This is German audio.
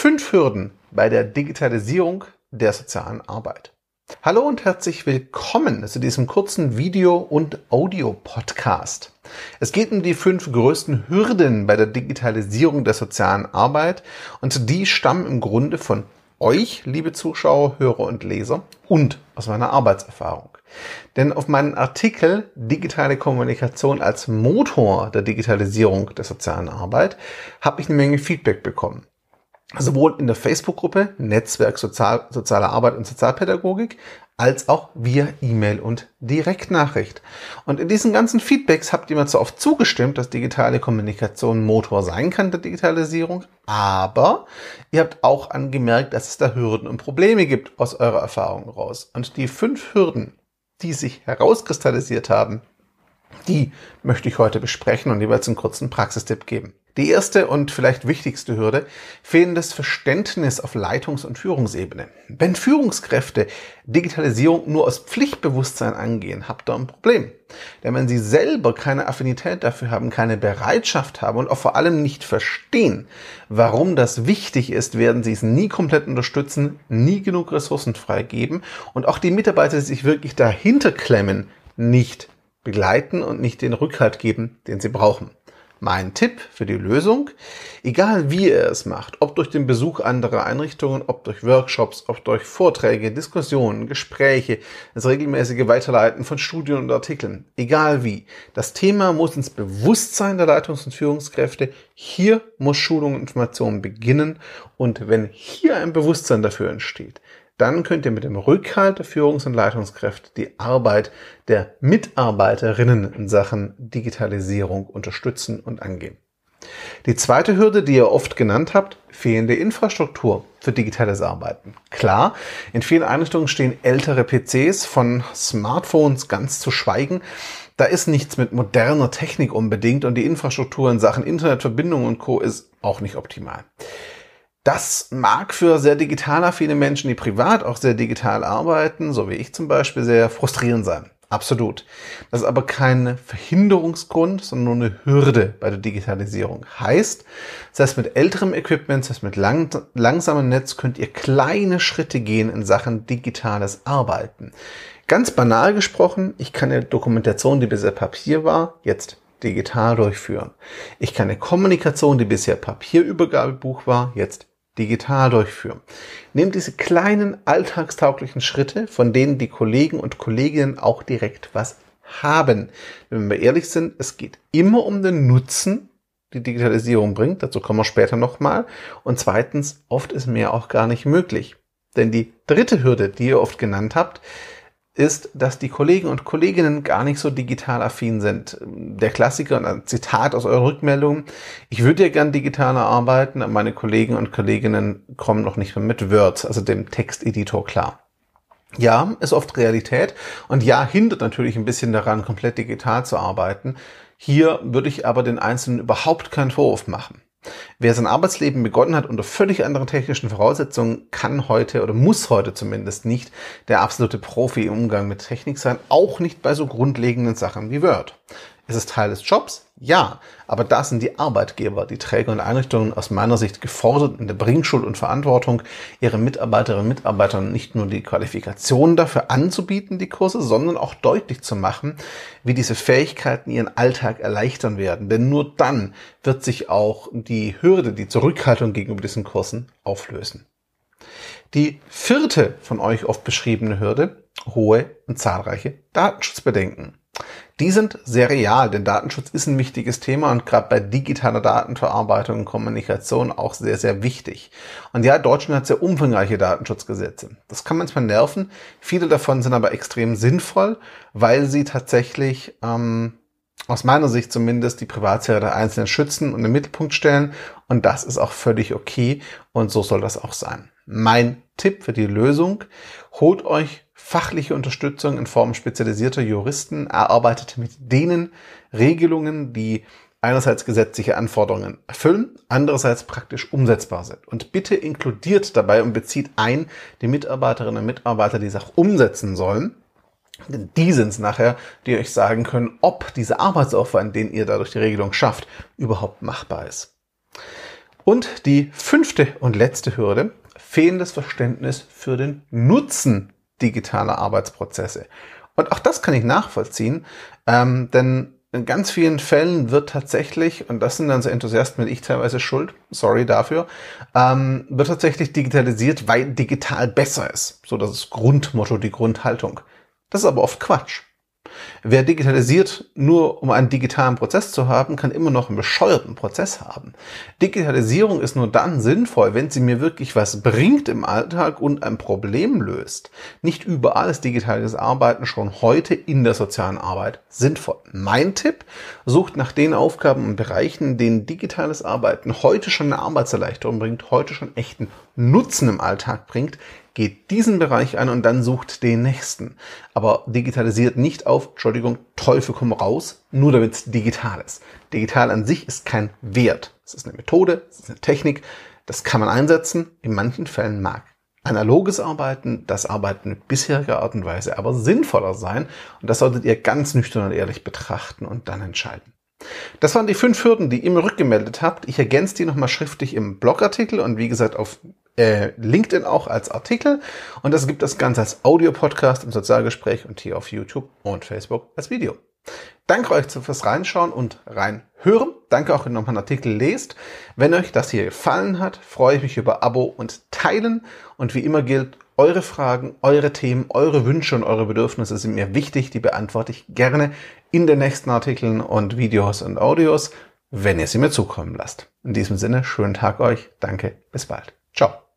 Fünf Hürden bei der Digitalisierung der sozialen Arbeit. Hallo und herzlich willkommen zu diesem kurzen Video- und Audio-Podcast. Es geht um die fünf größten Hürden bei der Digitalisierung der sozialen Arbeit und die stammen im Grunde von euch, liebe Zuschauer, Hörer und Leser und aus meiner Arbeitserfahrung. Denn auf meinen Artikel Digitale Kommunikation als Motor der Digitalisierung der sozialen Arbeit habe ich eine Menge Feedback bekommen sowohl in der Facebook-Gruppe Netzwerk Sozial, Soziale Arbeit und Sozialpädagogik als auch via E-Mail und Direktnachricht. Und in diesen ganzen Feedbacks habt ihr mir zwar oft zugestimmt, dass digitale Kommunikation Motor sein kann der Digitalisierung, aber ihr habt auch angemerkt, dass es da Hürden und Probleme gibt aus eurer Erfahrung raus. Und die fünf Hürden, die sich herauskristallisiert haben, die möchte ich heute besprechen und jeweils einen kurzen Praxistipp geben. Die erste und vielleicht wichtigste Hürde, fehlendes Verständnis auf Leitungs- und Führungsebene. Wenn Führungskräfte Digitalisierung nur aus Pflichtbewusstsein angehen, habt ihr ein Problem. Denn wenn sie selber keine Affinität dafür haben, keine Bereitschaft haben und auch vor allem nicht verstehen, warum das wichtig ist, werden sie es nie komplett unterstützen, nie genug Ressourcen freigeben und auch die Mitarbeiter, die sich wirklich dahinter klemmen, nicht begleiten und nicht den Rückhalt geben, den sie brauchen. Mein Tipp für die Lösung, egal wie ihr es macht, ob durch den Besuch anderer Einrichtungen, ob durch Workshops, ob durch Vorträge, Diskussionen, Gespräche, das regelmäßige Weiterleiten von Studien und Artikeln, egal wie, das Thema muss ins Bewusstsein der Leitungs- und Führungskräfte, hier muss Schulung und Information beginnen. Und wenn hier ein Bewusstsein dafür entsteht, dann könnt ihr mit dem Rückhalt der Führungs- und Leitungskräfte die Arbeit der Mitarbeiterinnen in Sachen Digitalisierung unterstützen und angehen. Die zweite Hürde, die ihr oft genannt habt, fehlende Infrastruktur für digitales Arbeiten. Klar, in vielen Einrichtungen stehen ältere PCs, von Smartphones ganz zu schweigen. Da ist nichts mit moderner Technik unbedingt und die Infrastruktur in Sachen Internetverbindung und Co. ist auch nicht optimal. Das mag für sehr digital affine Menschen, die privat auch sehr digital arbeiten, so wie ich zum Beispiel, sehr frustrierend sein. Absolut. Das ist aber kein Verhinderungsgrund, sondern nur eine Hürde bei der Digitalisierung. Heißt, das heißt mit älterem Equipment, das heißt mit lang, langsamem Netz könnt ihr kleine Schritte gehen in Sachen digitales Arbeiten. Ganz banal gesprochen, ich kann eine Dokumentation, die bisher Papier war, jetzt digital durchführen. Ich kann eine Kommunikation, die bisher Papierübergabebuch war, jetzt digital durchführen. Nehmt diese kleinen alltagstauglichen Schritte, von denen die Kollegen und Kolleginnen auch direkt was haben. Wenn wir ehrlich sind, es geht immer um den Nutzen, die Digitalisierung bringt. Dazu kommen wir später nochmal. Und zweitens, oft ist mehr auch gar nicht möglich. Denn die dritte Hürde, die ihr oft genannt habt, ist, dass die Kollegen und Kolleginnen gar nicht so digital affin sind. Der Klassiker, ein Zitat aus eurer Rückmeldung, ich würde ja gern digitaler arbeiten, aber meine Kollegen und Kolleginnen kommen noch nicht mehr mit Word, also dem Texteditor klar. Ja, ist oft Realität und ja, hindert natürlich ein bisschen daran, komplett digital zu arbeiten. Hier würde ich aber den Einzelnen überhaupt keinen Vorwurf machen. Wer sein Arbeitsleben begonnen hat unter völlig anderen technischen Voraussetzungen, kann heute oder muss heute zumindest nicht der absolute Profi im Umgang mit Technik sein, auch nicht bei so grundlegenden Sachen wie Word. Ist es Teil des Jobs? Ja, aber da sind die Arbeitgeber, die Träger und Einrichtungen aus meiner Sicht gefordert in der Bringschuld und Verantwortung, ihre Mitarbeiterinnen und Mitarbeitern nicht nur die Qualifikationen dafür anzubieten, die Kurse, sondern auch deutlich zu machen, wie diese Fähigkeiten ihren Alltag erleichtern werden. Denn nur dann wird sich auch die Hürde, die Zurückhaltung gegenüber diesen Kursen auflösen. Die vierte von euch oft beschriebene Hürde, hohe und zahlreiche Datenschutzbedenken. Die sind sehr real, denn Datenschutz ist ein wichtiges Thema und gerade bei digitaler Datenverarbeitung und Kommunikation auch sehr, sehr wichtig. Und ja, Deutschland hat sehr umfangreiche Datenschutzgesetze. Das kann manchmal nerven. Viele davon sind aber extrem sinnvoll, weil sie tatsächlich ähm, aus meiner Sicht zumindest die Privatsphäre der Einzelnen schützen und im Mittelpunkt stellen. Und das ist auch völlig okay und so soll das auch sein. Mein Tipp für die Lösung, holt euch fachliche Unterstützung in Form spezialisierter Juristen, erarbeitet mit denen Regelungen, die einerseits gesetzliche Anforderungen erfüllen, andererseits praktisch umsetzbar sind. Und bitte inkludiert dabei und bezieht ein die Mitarbeiterinnen und Mitarbeiter, die es auch umsetzen sollen. Denn die sind es nachher, die euch sagen können, ob dieser Arbeitsaufwand, den ihr dadurch die Regelung schafft, überhaupt machbar ist. Und die fünfte und letzte Hürde, fehlendes Verständnis für den Nutzen digitaler Arbeitsprozesse. Und auch das kann ich nachvollziehen, ähm, denn in ganz vielen Fällen wird tatsächlich, und das sind dann so Enthusiasten wie ich teilweise schuld, sorry dafür, ähm, wird tatsächlich digitalisiert, weil digital besser ist. So das Grundmotto, die Grundhaltung. Das ist aber oft Quatsch. Wer digitalisiert nur um einen digitalen Prozess zu haben, kann immer noch einen bescheuerten Prozess haben. Digitalisierung ist nur dann sinnvoll, wenn sie mir wirklich was bringt im Alltag und ein Problem löst. Nicht überall ist digitales Arbeiten schon heute in der sozialen Arbeit sinnvoll. Mein Tipp, sucht nach den Aufgaben und Bereichen, denen digitales Arbeiten heute schon eine Arbeitserleichterung bringt, heute schon echten Nutzen im Alltag bringt, geht diesen Bereich an und dann sucht den nächsten. Aber digitalisiert nicht auf, Entschuldigung, Teufel komm raus, nur damit es digital ist. Digital an sich ist kein Wert. Es ist eine Methode, es ist eine Technik, das kann man einsetzen, in manchen Fällen mag analoges Arbeiten, das Arbeiten mit bisheriger Art und Weise aber sinnvoller sein. Und das solltet ihr ganz nüchtern und ehrlich betrachten und dann entscheiden. Das waren die fünf Hürden, die ihr mir rückgemeldet habt. Ich ergänze die nochmal schriftlich im Blogartikel und wie gesagt auf äh, LinkedIn auch als Artikel. Und das gibt das Ganze als Audio-Podcast im Sozialgespräch und hier auf YouTube und Facebook als Video. Danke euch fürs Reinschauen und reinhören. Danke auch, wenn ihr nochmal einen Artikel lest. Wenn euch das hier gefallen hat, freue ich mich über Abo und Teilen. Und wie immer gilt, eure Fragen, eure Themen, eure Wünsche und eure Bedürfnisse sind mir wichtig. Die beantworte ich gerne in den nächsten Artikeln und Videos und Audios, wenn ihr sie mir zukommen lasst. In diesem Sinne, schönen Tag euch. Danke. Bis bald. Ciao.